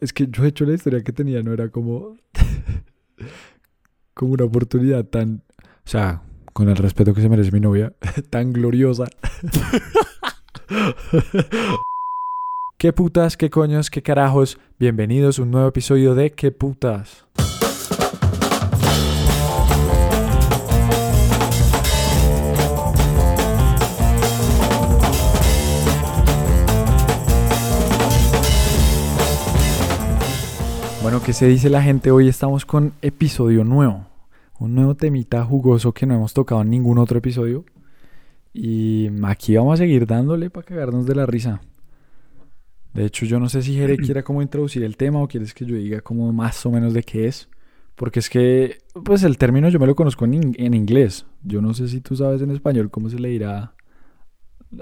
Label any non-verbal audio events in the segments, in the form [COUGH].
Es que yo he hecho la historia que tenía, no era como. [LAUGHS] como una oportunidad tan. O sea, con el respeto que se merece mi novia, [LAUGHS] tan gloriosa. [LAUGHS] ¿Qué putas, qué coños, qué carajos? Bienvenidos a un nuevo episodio de ¿Qué putas? Bueno, ¿qué se dice la gente? Hoy estamos con episodio nuevo. Un nuevo temita jugoso que no hemos tocado en ningún otro episodio. Y aquí vamos a seguir dándole para cagarnos de la risa. De hecho, yo no sé si Jere [CLEARS THROAT] quiera como introducir el tema o quieres que yo diga como más o menos de qué es. Porque es que, pues el término yo me lo conozco en, in- en inglés. Yo no sé si tú sabes en español cómo se le dirá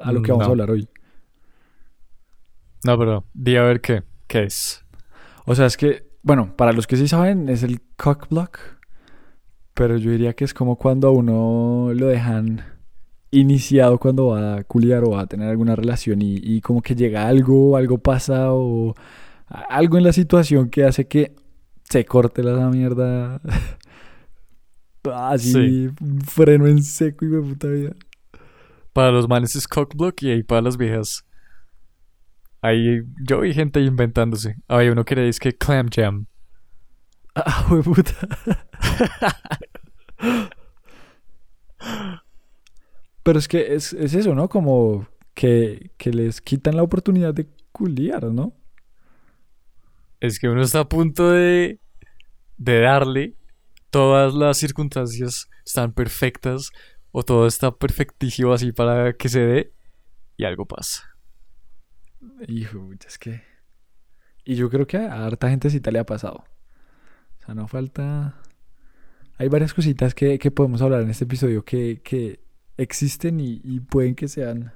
a lo que vamos a hablar hoy. No, pero di a ver qué. ¿Qué es? O sea, es que, bueno, para los que sí saben, es el cock block. Pero yo diría que es como cuando a uno lo dejan iniciado cuando va a culiar o va a tener alguna relación y, y como que llega algo, algo pasa o algo en la situación que hace que se corte la mierda. [LAUGHS] Así, Sí. freno en seco y de puta vida. Para los manes es cockblock y ahí para las viejas. Ahí yo vi gente inventándose. Había uno que le dice que clam jam. Ah, [LAUGHS] puta. Pero es que es, es eso, ¿no? Como que, que les quitan la oportunidad de culiar, ¿no? Es que uno está a punto de, de darle. Todas las circunstancias están perfectas. O todo está perfectísimo así para que se dé. Y algo pasa. Hijo, es que... Y yo creo que a harta gente sí le ha pasado. O sea, no falta... Hay varias cositas que, que podemos hablar en este episodio que, que existen y, y pueden que sean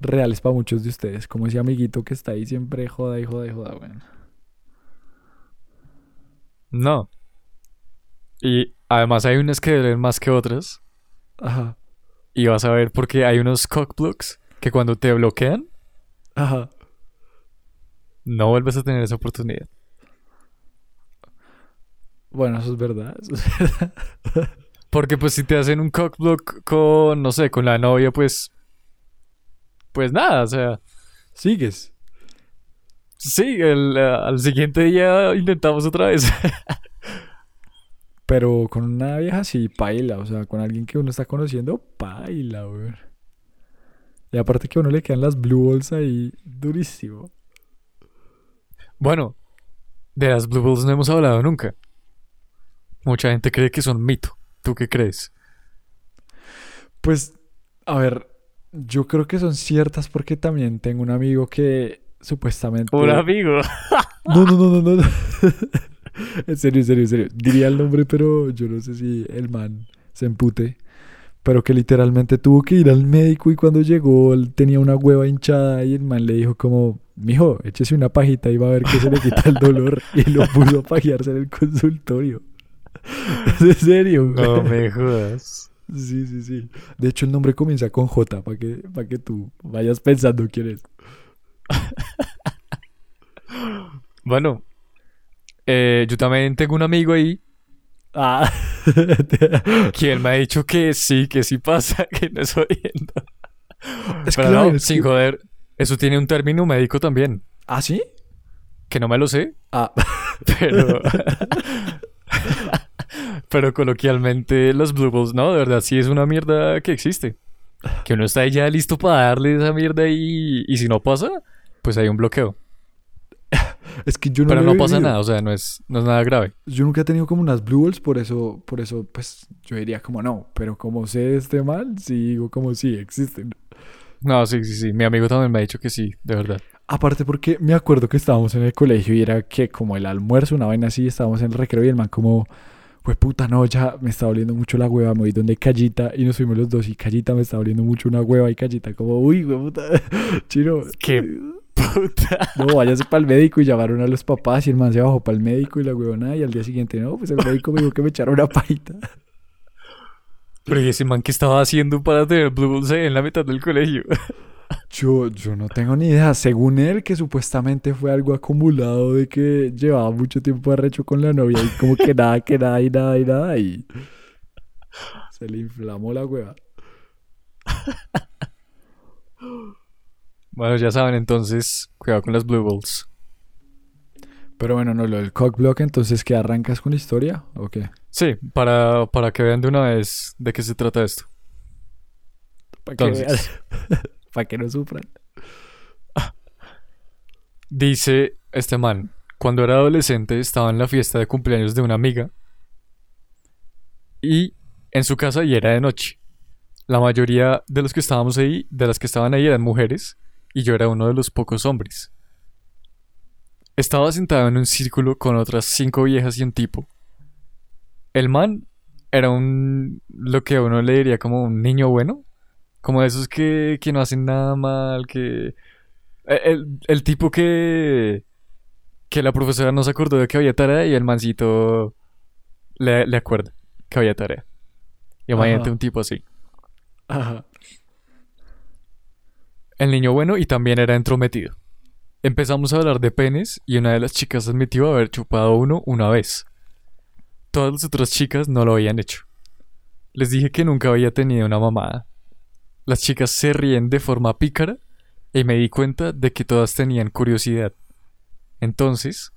reales para muchos de ustedes. Como ese amiguito que está ahí siempre joda y joda y joda, bueno. No. Y además hay unas que duelen más que otras. Ajá, Y vas a ver porque hay unos cockblocks que cuando te bloquean, ajá. no vuelves a tener esa oportunidad. Bueno, eso es verdad. eso es verdad. Porque pues si te hacen un cockblock con, no sé, con la novia, pues... Pues nada, o sea... Sigues. Sí, el, eh, al siguiente día intentamos otra vez. Pero con una vieja sí, paila. O sea, con alguien que uno está conociendo, paila, güey. Y aparte que a uno le quedan las blue balls ahí durísimo. bueno, de las Blue Balls no hemos hablado nunca. Mucha gente cree que son mito. ¿Tú qué crees? Pues, a ver, yo creo que son ciertas porque también tengo un amigo que supuestamente... Un amigo. [LAUGHS] No, no, no, no, no. no. [LAUGHS] en serio, en serio, en serio. Diría el nombre, pero yo no sé si el man se empute. Pero que literalmente tuvo que ir al médico y cuando llegó él tenía una hueva hinchada y el man le dijo como, mijo, échese una pajita y va a ver que se le quita el [LAUGHS] dolor. Y lo puso a pajearse en el consultorio. [LAUGHS] ¿En serio? güey? No me jodas. Sí, sí, sí. De hecho, el nombre comienza con J para que, para que tú vayas pensando quién es. [LAUGHS] Bueno, eh, yo también tengo un amigo ahí Ah. [LAUGHS] quien me ha dicho que sí, que sí pasa, [LAUGHS] que no estoy viendo. es Pero la no, es sin que- joder, eso tiene un término médico también, ¿Ah, sí? que no me lo sé, Ah. pero... [LAUGHS] pero coloquialmente los Blue Balls, no, de verdad, sí es una mierda que existe. Que uno está ya listo para darle esa mierda y, y si no pasa, pues hay un bloqueo. [LAUGHS] Es que yo no pero no pasa nada, o sea, no es, no es nada grave. Yo nunca he tenido como unas blue balls, por eso, por eso, pues, yo diría como no. Pero como sé este mal, sí digo como sí, existen. No, sí, sí, sí, mi amigo también me ha dicho que sí, de verdad. Aparte porque me acuerdo que estábamos en el colegio y era que como el almuerzo, una vaina así, estábamos en el recreo y el man como, pues puta, no, ya me está doliendo mucho la hueva, me voy donde Callita y nos fuimos los dos y Callita me está doliendo mucho una hueva y Callita como, uy, güey, puta, [LAUGHS] chino. Qué puta. No, váyase para el médico y llamaron a los papás y el man se bajó para el médico y la huevona y al día siguiente, no, pues el médico me dijo que me echara una pajita. Pero ¿y ese man qué estaba haciendo para tener Blue en la mitad del colegio? Yo, yo no tengo ni idea. Según él, que supuestamente fue algo acumulado de que llevaba mucho tiempo arrecho con la novia y como que nada, que nada y nada y nada y se le inflamó la hueva. Bueno, ya saben, entonces, cuidado con las Blue Balls. Pero bueno, no, lo del cockblock, entonces, ¿qué arrancas con la historia o qué? Sí, para, para que vean de una vez de qué se trata esto. Para que, Entonces. vean. [LAUGHS] Pa' que no sufran. Dice este man, cuando era adolescente estaba en la fiesta de cumpleaños de una amiga y en su casa y era de noche. La mayoría de los que estábamos ahí, de las que estaban ahí eran mujeres y yo era uno de los pocos hombres. Estaba sentado en un círculo con otras cinco viejas y un tipo. El man era un, lo que a uno le diría como un niño bueno, como esos que, que no hacen nada mal, que... El, el tipo que... Que la profesora no se acordó de que había tarea y el mancito le, le acuerda que había tarea. Imagínate Ajá. un tipo así. Ajá. El niño bueno y también era entrometido. Empezamos a hablar de penes y una de las chicas admitió haber chupado uno una vez. Todas las otras chicas no lo habían hecho. Les dije que nunca había tenido una mamada. Las chicas se ríen de forma pícara y me di cuenta de que todas tenían curiosidad. Entonces,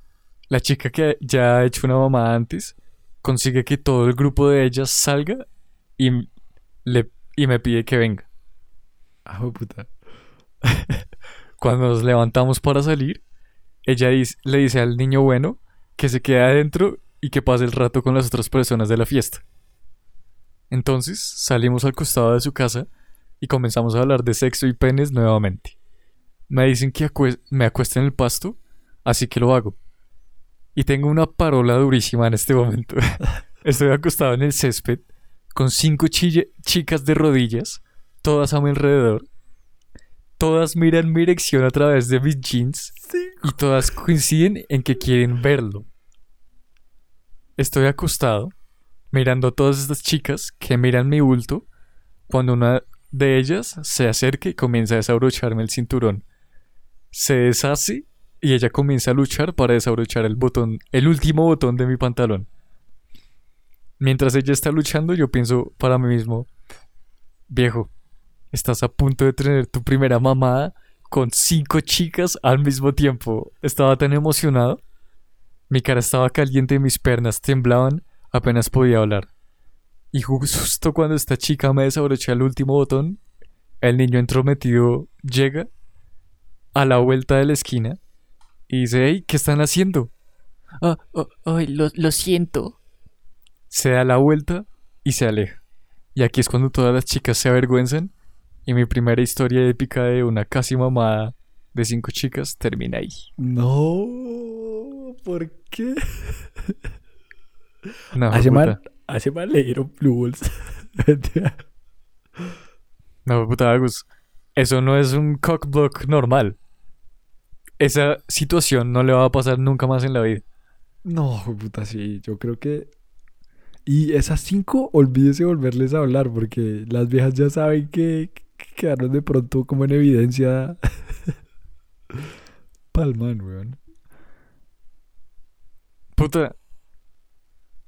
la chica que ya ha hecho una mamada antes consigue que todo el grupo de ellas salga y, le, y me pide que venga. Ah, puta. [LAUGHS] Cuando nos levantamos para salir, ella le dice al niño bueno que se quede adentro y que pase el rato con las otras personas de la fiesta. Entonces salimos al costado de su casa y comenzamos a hablar de sexo y penes nuevamente. Me dicen que me acueste en el pasto, así que lo hago. Y tengo una parola durísima en este momento. [LAUGHS] Estoy acostado en el césped con cinco chicas de rodillas, todas a mi alrededor. Todas miran mi dirección a través de mis jeans y todas coinciden en que quieren verlo. Estoy acostado, mirando a todas estas chicas que miran mi bulto, cuando una de ellas se acerca y comienza a desabrocharme el cinturón. Se deshace y ella comienza a luchar para desabrochar el botón, el último botón de mi pantalón. Mientras ella está luchando, yo pienso para mí mismo, viejo, estás a punto de tener tu primera mamada con cinco chicas al mismo tiempo. Estaba tan emocionado. Mi cara estaba caliente y mis piernas temblaban, apenas podía hablar. Y justo cuando esta chica me desabrocha el último botón, el niño entrometido llega a la vuelta de la esquina y dice, hey, ¿qué están haciendo? Oh, oh, oh, lo, lo siento. Se da la vuelta y se aleja. Y aquí es cuando todas las chicas se avergüenzan y mi primera historia épica de una casi mamada de cinco chicas termina ahí. No, ¿por qué? [LAUGHS] No, A ese puta. man, a ese man le dieron Blue Balls. [LAUGHS] No, puta, Agus. Eso no es un cockblock normal. Esa situación no le va a pasar nunca más en la vida. No, puta, sí, yo creo que... Y esas cinco, olvídese volverles a hablar, porque las viejas ya saben que quedaron de pronto como en evidencia. Palman, weón. Puta.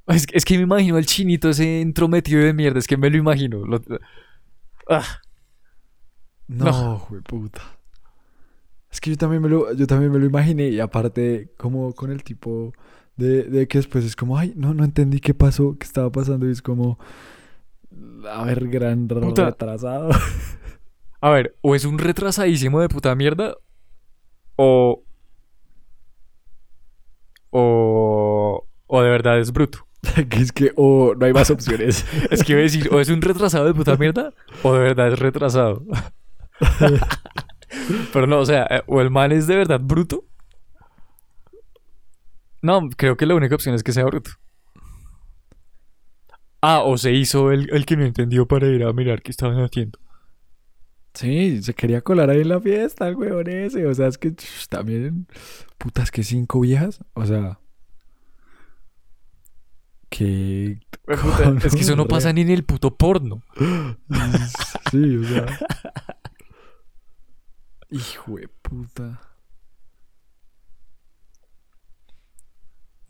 Es, que- es que me imagino al chinito ese entrometido de mierda. Es que me lo imagino. Lo- Ah, No, No. puta. Es que yo también me lo, yo también me lo imaginé, y aparte, como con el tipo de, de que después es como, ay, no, no entendí qué pasó, qué estaba pasando, y es como, a ver, gran Puta. retrasado. A ver, o es un retrasadísimo de puta mierda. O. O. O de verdad es bruto. que [LAUGHS] es que, o no hay más opciones. [LAUGHS] Es que iba a decir, o es un retrasado de puta mierda, o de verdad es retrasado. [LAUGHS] Pero no, o sea, eh, o el man es de verdad bruto. No, creo que la única opción es que sea bruto. Ah, o se hizo el, el que no entendió para ir a mirar qué estaban haciendo. Sí, se quería colar ahí en la fiesta, el weón ese. O sea, es que ch, también. Putas, que cinco viejas. O sea. Que. Puta, es que eso no [LAUGHS] pasa ni en el puto porno. Sí, o sea. [LAUGHS] Hijo de puta.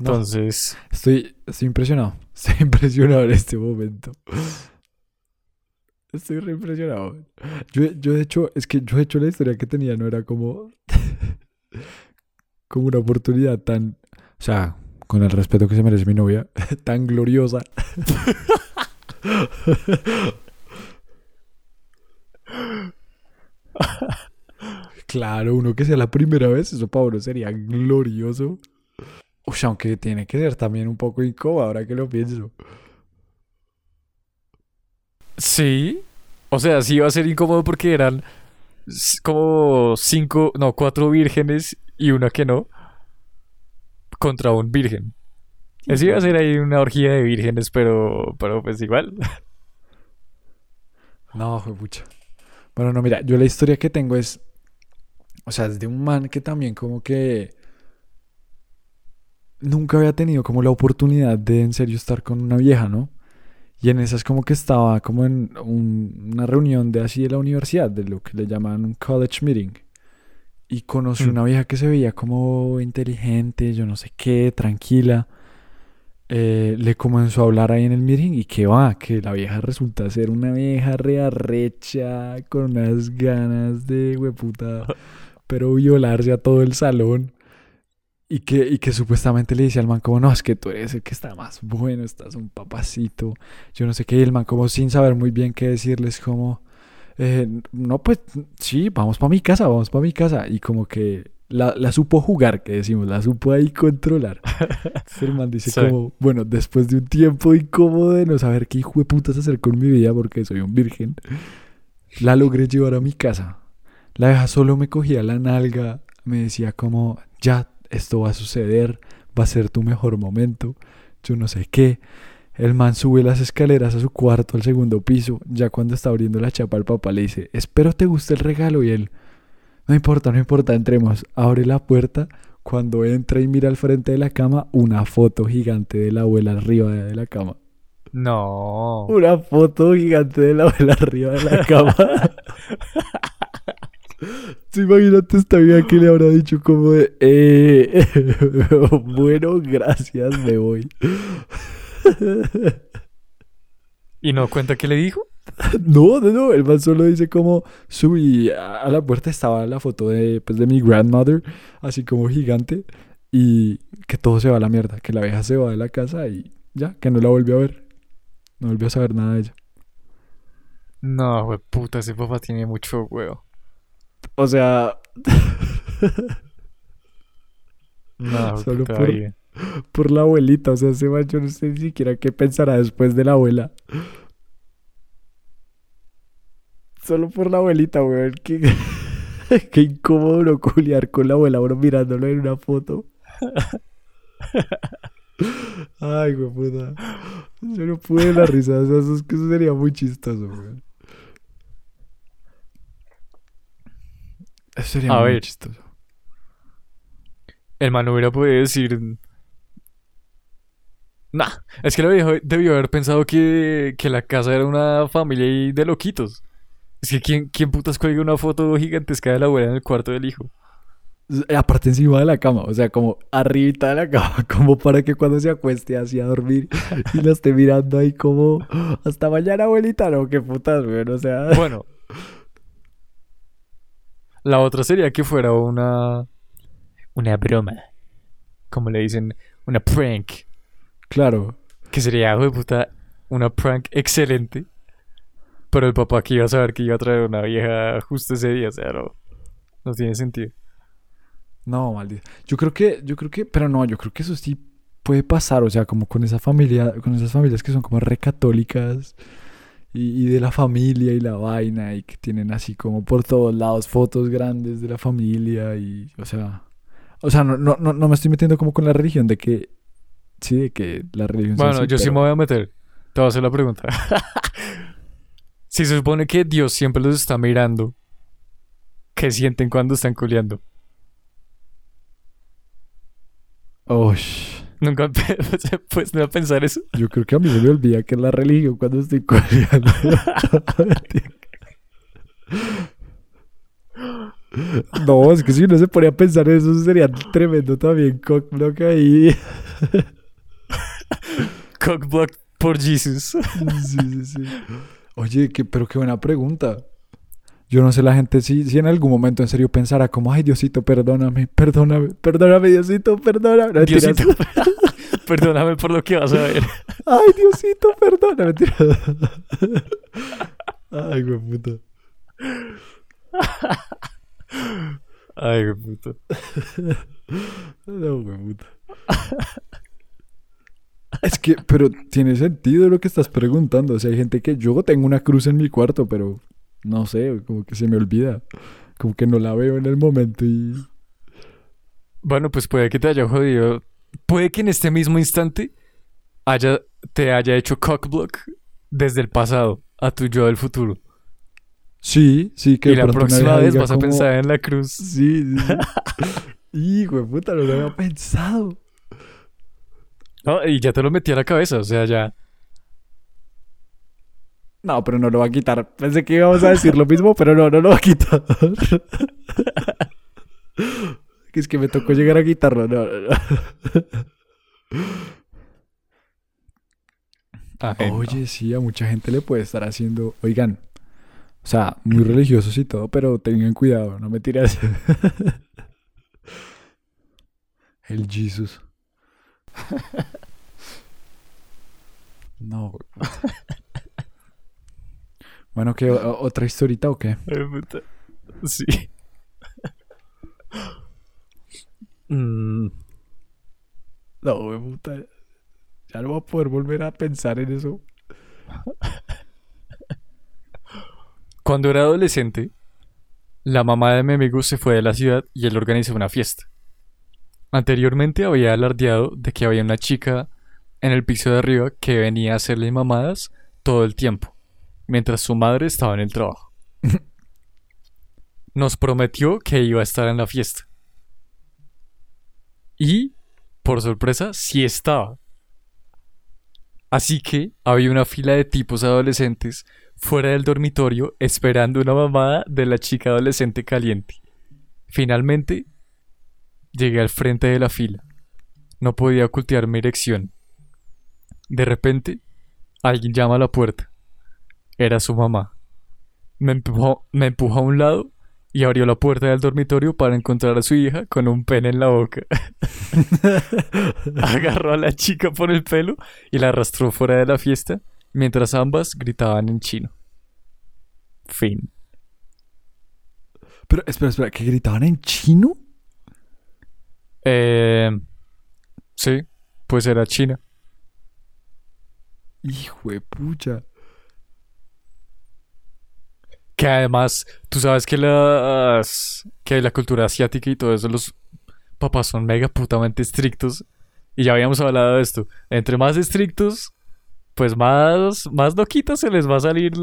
No, Entonces, estoy, estoy impresionado. [LAUGHS] Estoy impresionado en este momento. Estoy re impresionado. Yo, yo de hecho, es que yo de hecho la historia que tenía no era como, [LAUGHS] como una oportunidad tan, o sea, con el respeto que se merece mi novia, [LAUGHS] tan gloriosa. Claro, uno que sea la primera vez, eso para uno sería glorioso. Uy, aunque tiene que ser también un poco incómodo ahora que lo pienso. sí. O sea, sí iba a ser incómodo porque eran como cinco, no, cuatro vírgenes y una que no. Contra un virgen. Eso iba a ser ahí una orgía de vírgenes, pero, pero pues igual. No, fue pucha. Bueno, no, mira, yo la historia que tengo es. O sea, es de un man que también, como que. Nunca había tenido como la oportunidad de en serio estar con una vieja, ¿no? Y en esas, como que estaba como en un- una reunión de así de la universidad, de lo que le llaman un college meeting. Y conocí Mm. una vieja que se veía como inteligente, yo no sé qué, tranquila. Eh, le comenzó a hablar ahí en el meeting y que va, que la vieja resulta ser una vieja rearrecha con unas ganas de hueputa, [LAUGHS] pero violarse a todo el salón. Y que, y que supuestamente le dice al man como, no, es que tú eres el que está más bueno, estás un papacito, yo no sé qué, y el man como sin saber muy bien qué decirles como, eh, no, pues sí, vamos para mi casa, vamos para mi casa. Y como que la, la supo jugar, que decimos, la supo ahí controlar. Entonces el man dice [LAUGHS] Sí. como, bueno, después de un tiempo incómodo de no saber qué hijo de putas hacer con mi vida porque soy un virgen, la logré llevar a mi casa. La vieja solo me cogía la nalga, me decía como, ya, esto va a suceder, va a ser tu mejor momento, yo no sé qué. El man sube las escaleras a su cuarto, al segundo piso. Ya cuando está abriendo la chapa, el papá le dice, espero te guste el regalo. Y él, no importa, no importa, entremos. Abre la puerta. Cuando entra y mira al frente de la cama, una foto gigante de la abuela arriba de la cama. No. Una foto gigante de la abuela arriba de la cama. [LAUGHS] ¿Se imagínate esta vida que le habrá dicho como de, eh, [LAUGHS] bueno, gracias, me voy. ¿Y no cuenta qué le dijo? No, no, no, el man solo dice como subí a la puerta estaba la foto de, pues, de mi grandmother, así como gigante, y que todo se va a la mierda, que la vieja se va de la casa y ya, que no la volvió a ver, no volvió a saber nada de ella. No, güey, puta, ese papá tiene mucho huevo. O sea, No, [LAUGHS] Solo por- por la abuelita, o sea, ese man yo no sé ni siquiera qué pensará después de la abuela. Solo por la abuelita, weón, qué, [LAUGHS] qué incómodo no culiar con la abuela, uno mirándolo en una foto. [LAUGHS] Ay, güey, puta. Yo no pude la risa. O sea, eso, es que eso sería muy chistoso, güey. Eso sería A muy ver. chistoso. El man hubiera podido decir. Nah, es que lo viejo debió haber pensado que, que la casa era una familia de loquitos. Es que ¿quién, quién putas cuelga una foto gigantesca de la abuela en el cuarto del hijo? Eh, Aparte encima de la cama, o sea, como arribita de la cama, [LAUGHS] como para que cuando se acueste así a dormir y la esté mirando ahí como hasta mañana, abuelita, no, qué putas, güey, o sea, Bueno. La otra sería que fuera una. Una broma. Como le dicen, una prank. claro, Que sería, hijo de puta, una prank excelente. Pero el papá que iba a saber que iba a traer una vieja justo ese día, o sea, no, no tiene sentido. no, maldito. Yo creo que, yo creo que, pero no, yo creo que eso sí puede pasar, o sea, como con esa familia, con esas familias que son como recatólicas y, y de la familia y la vaina y que tienen así como por todos lados fotos grandes de la familia y, o sea, o sea, no, no, no, no me estoy metiendo como con la religión de que, sí, de que la religión Bueno, así, yo sí me voy a meter. Te voy a hacer la pregunta. [LAUGHS] si se supone que Dios siempre los está mirando, ¿qué sienten cuando están culeando? Ush, Nunca [LAUGHS] se puedes a pensar eso. yo creo que a mí se me olvida que es la religión cuando estoy [LAUGHS] coreando. No, es que si uno se pone a pensar en eso sería tremendo también cockblock ahí. Cockblock por Jesus. Sí, sí, sí. Oye, qué, pero qué buena pregunta. Yo no sé la gente si, si en algún momento en serio pensará como, ay Diosito, perdóname, perdóname, perdóname Diosito, perdóname. No. Diosito, [LAUGHS] perdóname por lo que vas a ver. [LAUGHS] Ay Diosito, perdóname. [LAUGHS] Ay, güey puta. Ay, qué puto. No, güey puta. Es que, pero tiene sentido lo que estás preguntando. O sea, hay gente que yo tengo una cruz en mi cuarto, pero no sé, como que se me olvida. Como que no la veo en el momento y. Bueno, pues puede que te haya jodido. Puede que en este mismo instante haya, te haya hecho cockblock desde el pasado a tu yo del futuro. Sí, sí, que y la próxima vez vas a pensar en la cruz. Sí, sí. sí. [LAUGHS] Hijo de puta, no lo había pensado. No, y ya te lo metí a la cabeza, o sea, ya. No, pero no lo va a quitar. Pensé que íbamos a decir lo mismo, pero no, no lo va a quitar. [LAUGHS] es que me tocó llegar a quitarlo. No, no, no. Ay, no. Oye, sí, a mucha gente le puede estar haciendo. Oigan, o sea, muy religiosos y todo, pero tengan cuidado, no me tiras. [LAUGHS] El Jesus. [LAUGHS] No. Bueno, ¿qué? ¿Otra historita o qué? Sí. [LAUGHS] Mm, No, güey, puta. Ya no voy a poder volver a pensar en eso. [LAUGHS] Cuando era adolescente, la mamá de mi amigo se fue de la ciudad y él organizó una fiesta. Anteriormente había alardeado de que había una chica en el piso de arriba que venía a hacerle mamadas todo el tiempo, mientras su madre estaba en el trabajo. [LAUGHS] Nos prometió que iba a estar en la fiesta. Y, por sorpresa, sí estaba. Así que había una fila de tipos adolescentes fuera del dormitorio esperando una mamada de la chica adolescente caliente. Finalmente, llegué al frente de la fila. No podía ocultar mi erección. De repente, alguien llama a la puerta. Era su mamá. Me empujó, me empujó a un lado y abrió la puerta del dormitorio para encontrar a su hija con un pene en la boca. [LAUGHS] Agarró a la chica por el pelo y la arrastró fuera de la fiesta mientras ambas gritaban en chino. Fin. Pero, espera, espera, ¿que gritaban en chino? Eh, sí, pues era China. Hijo de pucha. Que además, tú sabes que las que la cultura asiática y todo eso, los papás son mega putamente estrictos. Y ya habíamos hablado de esto. Entre más estrictos, pues más, más loquitas se les va a salir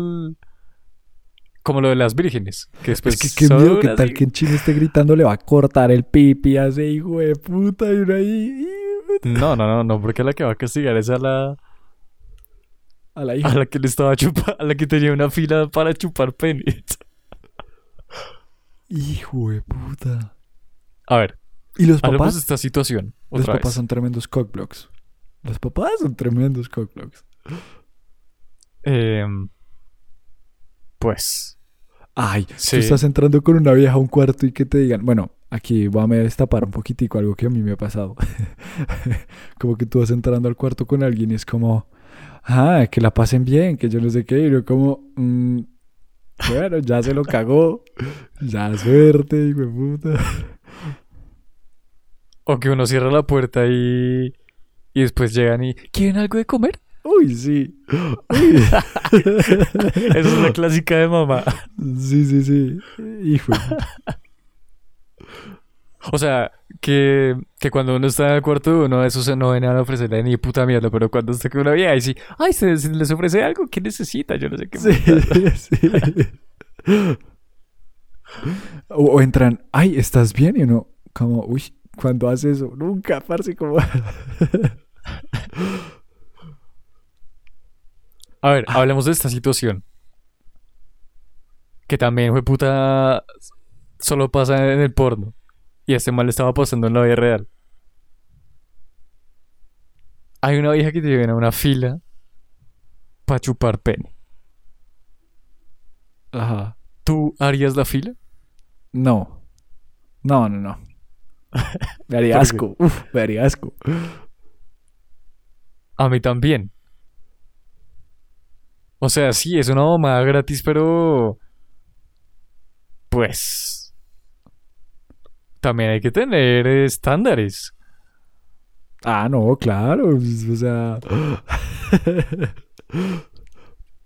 como lo de las vírgenes. Que después es que qué miedo que tal que en chino esté gritando le va a cortar el pipi a ese hijo de puta y uno ahí. No, no, no, no, porque la que va a castigar es a la, A la a hija. la que le estaba chupando, a la que tenía una fila para chupar penes. Hijo de puta. A ver, ¿Y los papás? de esta situación. Los papás vez. son tremendos cockblocks. Los papás son tremendos cockblocks. Em, pues, Ay, Sí. tú estás entrando con una vieja a un cuarto y que te digan, bueno, aquí voy a destapar un poquitico algo que a mí me ha pasado. [LAUGHS] como que tú vas entrando al cuarto con alguien y es como, ah, que la pasen bien, que yo no sé qué, y yo como, "Mm, bueno, ya se lo cagó, ya suerte, hijo de puta. o que uno cierra la puerta y, y después llegan y ¿quieren algo de comer? Uy, sí. Uy. [LAUGHS] Esa es la clásica de mamá. sí, sí, sí. Hijo. O sea, que, que cuando uno está en el cuarto de uno, eso se no ven a ofrecerle ni puta mierda, pero cuando está con una vieja y sí, ay, ¿se, se les ofrece algo? ¿Qué necesita? Yo no sé qué. Sí, [LAUGHS] sí. O, o entran, ay, ¿estás bien? Y uno, como, uy, ¿cuándo hace eso? Nunca, parce, como... [LAUGHS] A ver, hablemos de esta situación. Que también fue puta. solo pasa en el porno. Y este mal estaba pasando en la vida real. Hay una vieja que te viene a una fila para chupar pene. Ajá. ¿Tú harías la fila? No. No, no, no. [LAUGHS] Me haría asco. Uf, me haría asco. A mí también. O sea, sí, es una mamada gratis, pero... Pues... También hay que tener estándares. Ah, no, claro. O sea.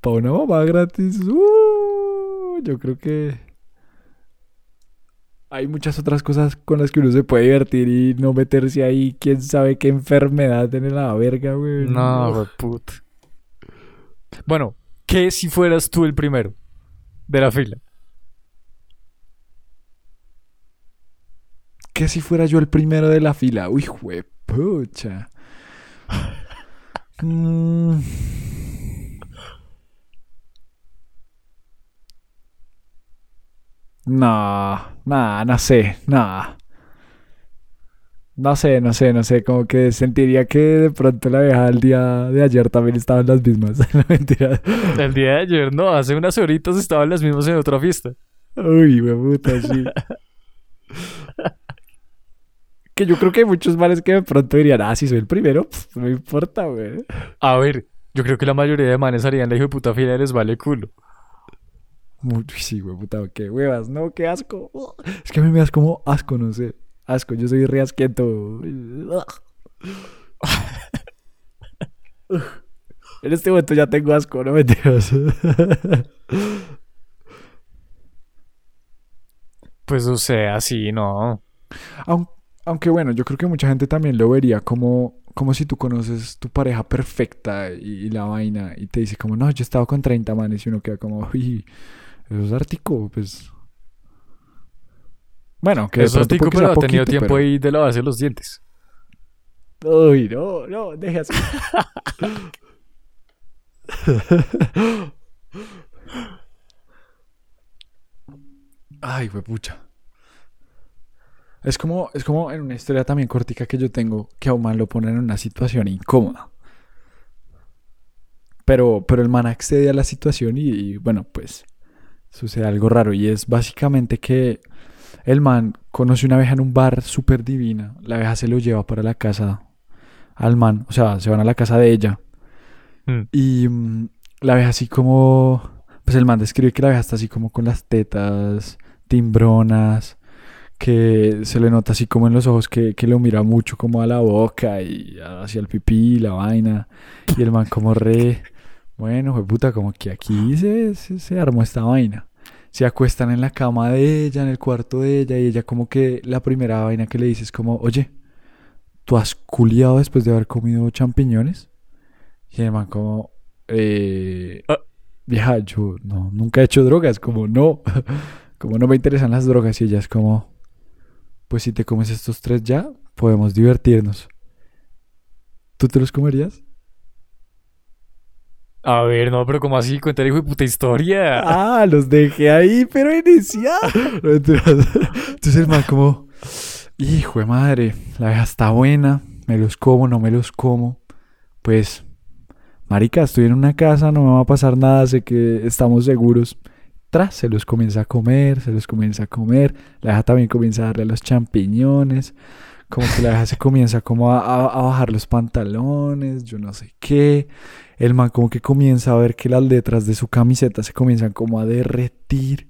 Para una mamá gratis. uh, yo creo que. Hay muchas otras cosas con las que uno se puede divertir y no meterse ahí. Quién sabe qué enfermedad tiene la verga, güey. No, güey, puta. Bueno, ¿qué si fueras tú el primero de la fila? Que si fuera yo el primero de la fila. Uy, pucha. [LAUGHS] Mm. No, no, no sé, no. No sé, no sé, no sé, como que sentiría que de pronto la vieja del día de ayer también estaba en las mismas. [LAUGHS] No, mentira. El día de ayer, no, hace unas horitas estaban las mismas en otra fiesta. Uy, we puta, sí. [LAUGHS] que yo creo que hay muchos males que de pronto dirían, ah, si soy el primero, pf, no me importa, güey. A ver, yo creo que la mayoría de manes harían la hijo de puta fila y les vale culo. Sí, güey, puta, qué huevas, no, qué asco. Es que a mí me das como asco, no sé. Asco, yo soy re asquieto. En este momento ya tengo asco, no me entiendes. Pues o sea, sí, no. Aunque bueno, yo creo que mucha gente también lo vería como, como si tú conoces tu pareja perfecta y, y la vaina y te dice como, no, yo he estado con 30 manes y uno queda como, uy, eso es ártico, pues... Bueno, que Eso es pronto tico, porque pero ha tenido tiempo pero- ahí de lavarse los dientes. Uy, no, no, deja así. [LAUGHS] Ay, pucha. Es como, es como en una historia también cortica que yo tengo que a un man lo ponen en una situación incómoda. Pero, pero el man accede a la situación y, y, bueno, pues sucede algo raro. Y es básicamente que el man conoce una abeja en un bar súper divina. La abeja se lo lleva para la casa al man. O sea, se van a la casa de ella. Mm. Y mm, la abeja así como... Pues el man describe que la abeja está así como con las tetas timbronas. Que se le nota así como en los ojos que, que lo mira mucho como a la boca y hacia el pipí, la vaina. Y el man como re... Bueno, fue puta, como que aquí se, se, se armó esta vaina. Se acuestan en la cama de ella, en el cuarto de ella, y ella como que la primera vaina que le dice es como, oye, ¿tú has culiado después de haber comido champiñones? Y el man como, eh, Ah. vieja, yo no, nunca he hecho drogas, como no, [LAUGHS] como no me interesan las drogas. Y ella es como, pues si te comes estos tres ya, podemos divertirnos. ¿Tú te los comerías? A ver, no, pero como así? Cuenta el hijo de puta historia. Ah, los dejé ahí, pero mentiras. [LAUGHS] Entonces el man como, hijo de madre, la abeja está buena, me los como, no me los como. Pues, marica, estoy en una casa, no me va a pasar nada, sé que estamos seguros. Tras, se los comienza a comer, se los comienza a comer. La abeja también comienza a darle a los champiñones. Como que la abeja se comienza como a, a- a bajar los pantalones, yo no sé qué. El man como que comienza a ver que las letras de su camiseta se comienzan como a derretir.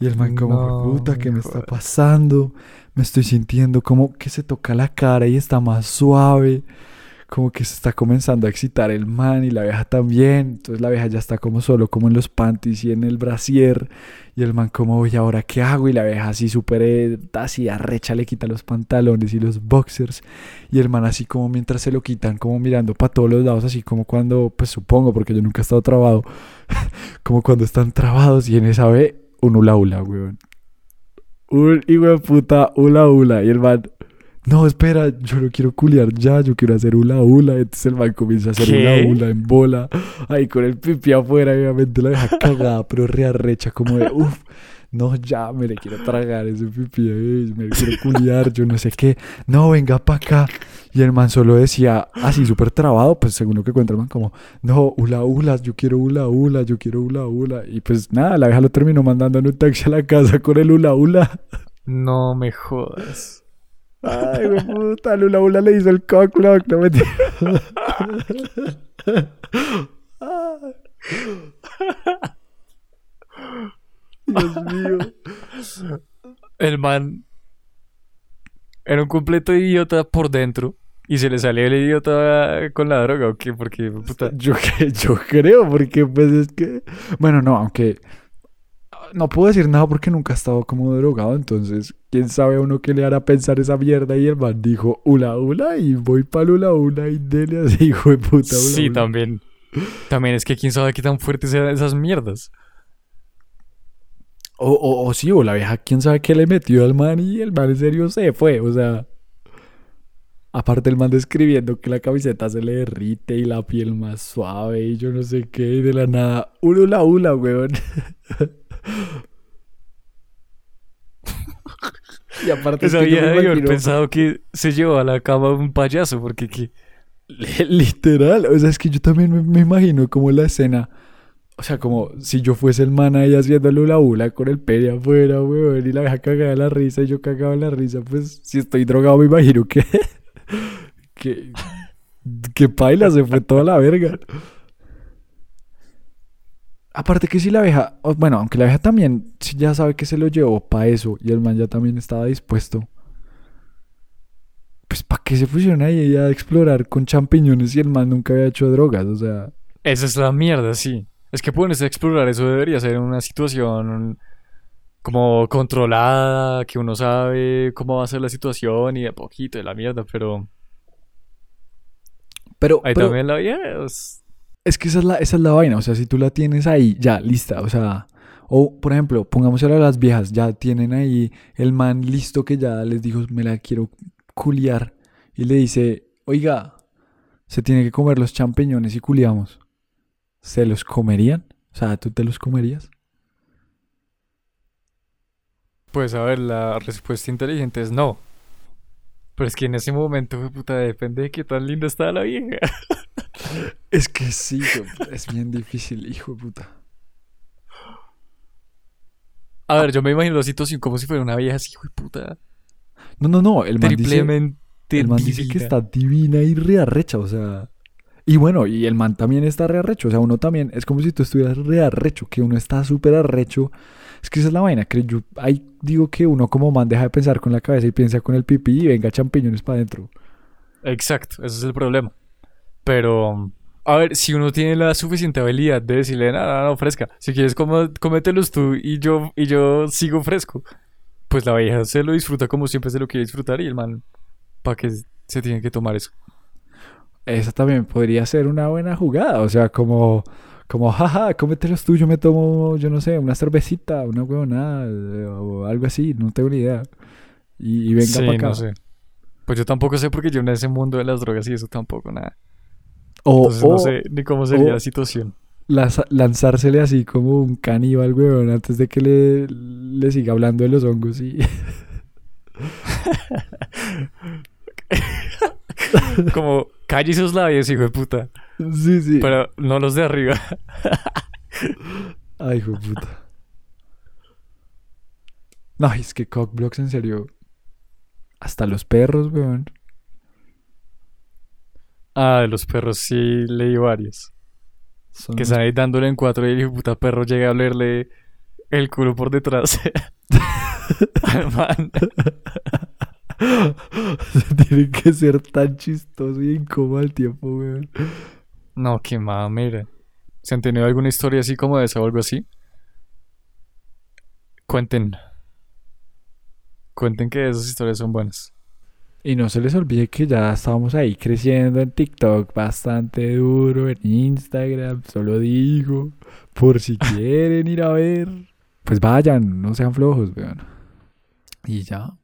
Y el man como, No, puta, ¿qué me está pasando? Me estoy sintiendo como que se toca la cara y está más suave. Como que se está comenzando a excitar el man y la abeja también. Entonces la abeja ya está como solo, como en los panties y en el brasier. Y el man como, oye, ¿ahora qué hago? Y la abeja así súper eh, así arrecha le quita los pantalones y los boxers. Y el man así como mientras se lo quitan, como mirando para todos los lados, así como cuando, pues supongo, porque yo nunca he estado trabado, [LAUGHS] como cuando están trabados y en esa ve un hula hula, weón. Un hijo de puta hula hula. Y el man, no, espera, yo no quiero culiar ya, yo quiero hacer hula hula. Entonces el man comienza a hacer ¿Qué? hula hula en bola, ahí con el pipi afuera, obviamente la deja [LAUGHS] cagada, pero rearrecha, como de, uff. No, ya, me le quiero tragar ese pipí, eh, me le quiero culiar, yo no sé qué. No, venga para acá. Y el man solo decía, así súper trabado, pues según lo que cuenta el man, como, no, hula hula, yo quiero hula hula, yo quiero hula hula. Y pues nada, la vieja lo terminó mandando en un taxi a la casa con el hula hula. No me jodas. Ay, güey, puta, hula le hizo el cock block, no me Dios mío. El man era un completo idiota por dentro. Y se le salió el idiota con la droga, ¿o qué? Porque, puta. Yo, yo creo, porque pues es que... Bueno, no, aunque... No puedo decir nada porque nunca he estado como drogado, entonces quién sabe a uno qué le hará pensar esa mierda y el man dijo hula hula y voy para hula hula y dele así, hijo de puta. hula Sí, también. También es que quién sabe qué tan fuertes eran esas mierdas. O, o, o sí, o la vieja, quién sabe qué le metió al man y el man en serio se fue, o sea... Aparte el man describiendo que la camiseta se le derrite y la piel más suave y yo no sé qué, y de la nada, hula hula hula, weón. [LAUGHS] [LAUGHS] y aparte es que yo me imagino- pensado que se llevó a la cama un payaso, porque que... [LAUGHS] Literal, o sea, es que yo también me, me imagino como la escena, o sea, como si yo fuese el man ahí haciendo el hula hula con el pene afuera, weón, y la vieja cagada de la risa y yo cagado la risa, pues si estoy drogado me imagino que, [LAUGHS] que, que paila, se fue toda la verga. Aparte que si la vieja, o- bueno, aunque la vieja también si ya sabe que se lo llevó para eso y el man ya también estaba dispuesto. Pues para qué se pusieron ahí a explorar con champiñones si el man nunca había hecho drogas, o sea, Esa es la mierda, sí. Es que ponerse a explorar eso debería ser una situación como controlada, que uno sabe cómo va a ser la situación y de poquito de la mierda, pero pero, ahí pero también la vida es... es que esa es la esa es la vaina, o sea, si tú la tienes ahí ya lista, o sea, o por ejemplo, pongamos ahora las viejas, ya tienen ahí el man listo que ya les dijo, me la quiero culiar y le dice, "Oiga, se tiene que comer los champiñones y culiamos." ¿Se los comerían? O sea, ¿tú te los comerías? Pues a ver, la respuesta inteligente es no. Pero es que en ese momento, puta, depende de qué tan linda está la vieja. [LAUGHS] Es que sí, es bien difícil, hijo de puta. A ver, yo me imagino la situación como si fuera una vieja así, hijo de puta, No, no, no, el man dice, triplemente el man dice que está divina y rearrecha, o sea. Y bueno, y el man también está rearrecho, o sea, uno también, es como si tú estuvieras rearrecho, que uno está súper arrecho. Es que esa es la vaina, que yo ahí digo que uno como man deja de pensar con la cabeza y piensa con el pipí y venga champiñones para adentro. Exacto, ese es el problema. Pero, a ver, si uno tiene la suficiente habilidad de decirle, no, no, no, fresca, si quieres como, cómetelos tú y yo, y yo sigo fresco, pues la vieja se lo disfruta como siempre se lo quiere disfrutar y el man, ¿para qué se tiene que tomar eso? Esa también podría ser una buena jugada, o sea, como, como, jaja, cómetelos tú, yo me tomo, yo no sé, una cervecita, una huevonada, o algo así, no tengo ni idea. Y, y venga sí, para acá. no sé. Pues yo tampoco sé porque yo en ese mundo de las drogas y eso tampoco nada. O, Entonces no sé ni cómo sería o- la situación. las- lanzársele así como un caníbal, weón, antes de que le, le siga hablando de los hongos y... [LAUGHS] Como, calle esos labios, hijo de puta. sí, sí. Pero no los de arriba. Ay, hijo de puta. No, es que cockblocks en serio. Hasta los perros, weón. Ah, de los perros sí leí varios. Son Que están ahí dándole en cuatro y el puta perro llega a olerle el culo por detrás. [LAUGHS] Man. Tiene que ser tan chistoso y incómodo al tiempo, weón. No, qué mamera. ¿Se han tenido alguna historia así como de esa o algo así? Cuenten. Cuenten que esas historias son buenas. Y no se les olvide que ya estábamos ahí creciendo en TikTok bastante duro, en Instagram, solo digo, por si [LAUGHS] quieren ir a ver, pues vayan, no sean flojos, weón. Y ya,